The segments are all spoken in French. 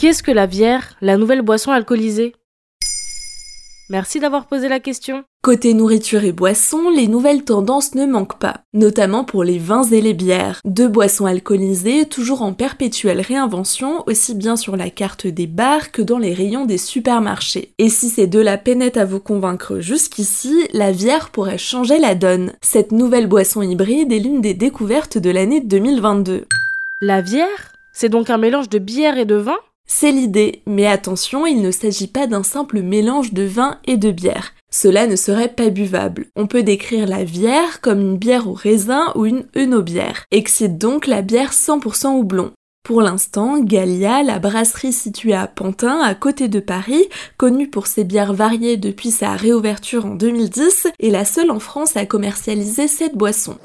Qu'est-ce que la bière, la nouvelle boisson alcoolisée? Merci d'avoir posé la question. Côté nourriture et boissons, les nouvelles tendances ne manquent pas, notamment pour les vins et les bières. Deux boissons alcoolisées toujours en perpétuelle réinvention, aussi bien sur la carte des bars que dans les rayons des supermarchés. Et si ces deux-là peinaient à vous convaincre jusqu'ici, la bière pourrait changer la donne. Cette nouvelle boisson hybride est l'une des découvertes de l'année 2022. La bière? C'est donc un mélange de bière et de vin? C'est l'idée, mais attention, il ne s'agit pas d'un simple mélange de vin et de bière. Cela ne serait pas buvable. On peut décrire la bière comme une bière au raisin ou une œnobière. Excite donc la bière 100% houblon. Pour l'instant, Gallia, la brasserie située à Pantin, à côté de Paris, connue pour ses bières variées depuis sa réouverture en 2010, est la seule en France à commercialiser cette boisson.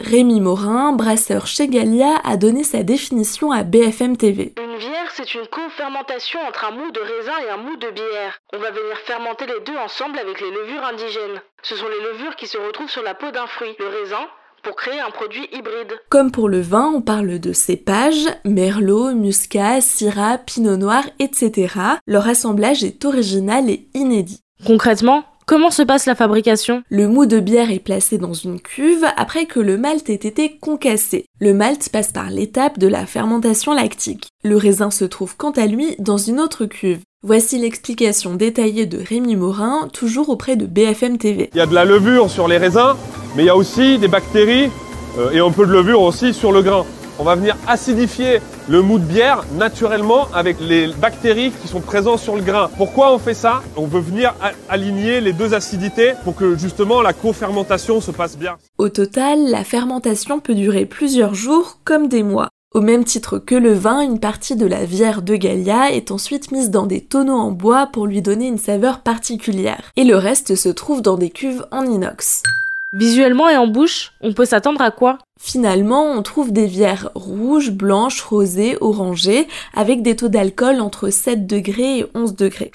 Rémi Morin, brasseur chez Gallia, a donné sa définition à BFM TV. Une bière, c'est une co-fermentation entre un mou de raisin et un mou de bière. On va venir fermenter les deux ensemble avec les levures indigènes. Ce sont les levures qui se retrouvent sur la peau d'un fruit, le raisin, pour créer un produit hybride. Comme pour le vin, on parle de cépages, merlot, muscat, syrah, pinot noir, etc. Leur assemblage est original et inédit. Concrètement, Comment se passe la fabrication? Le mou de bière est placé dans une cuve après que le malt ait été concassé. Le malt passe par l'étape de la fermentation lactique. Le raisin se trouve quant à lui dans une autre cuve. Voici l'explication détaillée de Rémi Morin, toujours auprès de BFM TV. Il y a de la levure sur les raisins, mais il y a aussi des bactéries euh, et un peu de levure aussi sur le grain on va venir acidifier le mou de bière naturellement avec les bactéries qui sont présentes sur le grain. Pourquoi on fait ça? On veut venir aligner les deux acidités pour que justement la co-fermentation se passe bien. Au total, la fermentation peut durer plusieurs jours comme des mois. Au même titre que le vin, une partie de la bière de Gallia est ensuite mise dans des tonneaux en bois pour lui donner une saveur particulière. Et le reste se trouve dans des cuves en inox. Visuellement et en bouche, on peut s'attendre à quoi? Finalement, on trouve des bières rouges, blanches, rosées, orangées, avec des taux d'alcool entre 7 degrés et 11 degrés.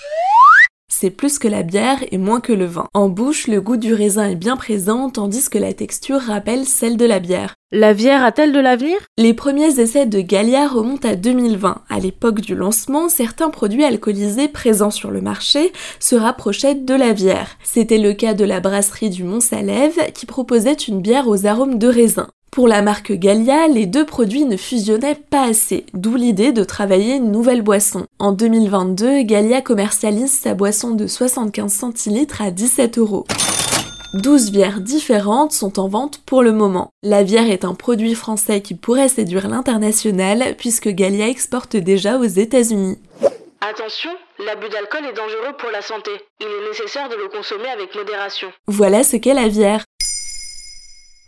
C'est plus que la bière et moins que le vin. En bouche, le goût du raisin est bien présent, tandis que la texture rappelle celle de la bière. La bière a-t-elle de l'avenir? Les premiers essais de Gallia remontent à 2020. À l'époque du lancement, certains produits alcoolisés présents sur le marché se rapprochaient de la bière. C'était le cas de la brasserie du Mont-Salève qui proposait une bière aux arômes de raisin. Pour la marque Gallia, les deux produits ne fusionnaient pas assez, d'où l'idée de travailler une nouvelle boisson. En 2022, Gallia commercialise sa boisson de 75 centilitres à 17 euros. 12 bières différentes sont en vente pour le moment. La bière est un produit français qui pourrait séduire l'international puisque Gallia exporte déjà aux États-Unis. Attention, l'abus d'alcool est dangereux pour la santé. Il est nécessaire de le consommer avec modération. Voilà ce qu'est la bière.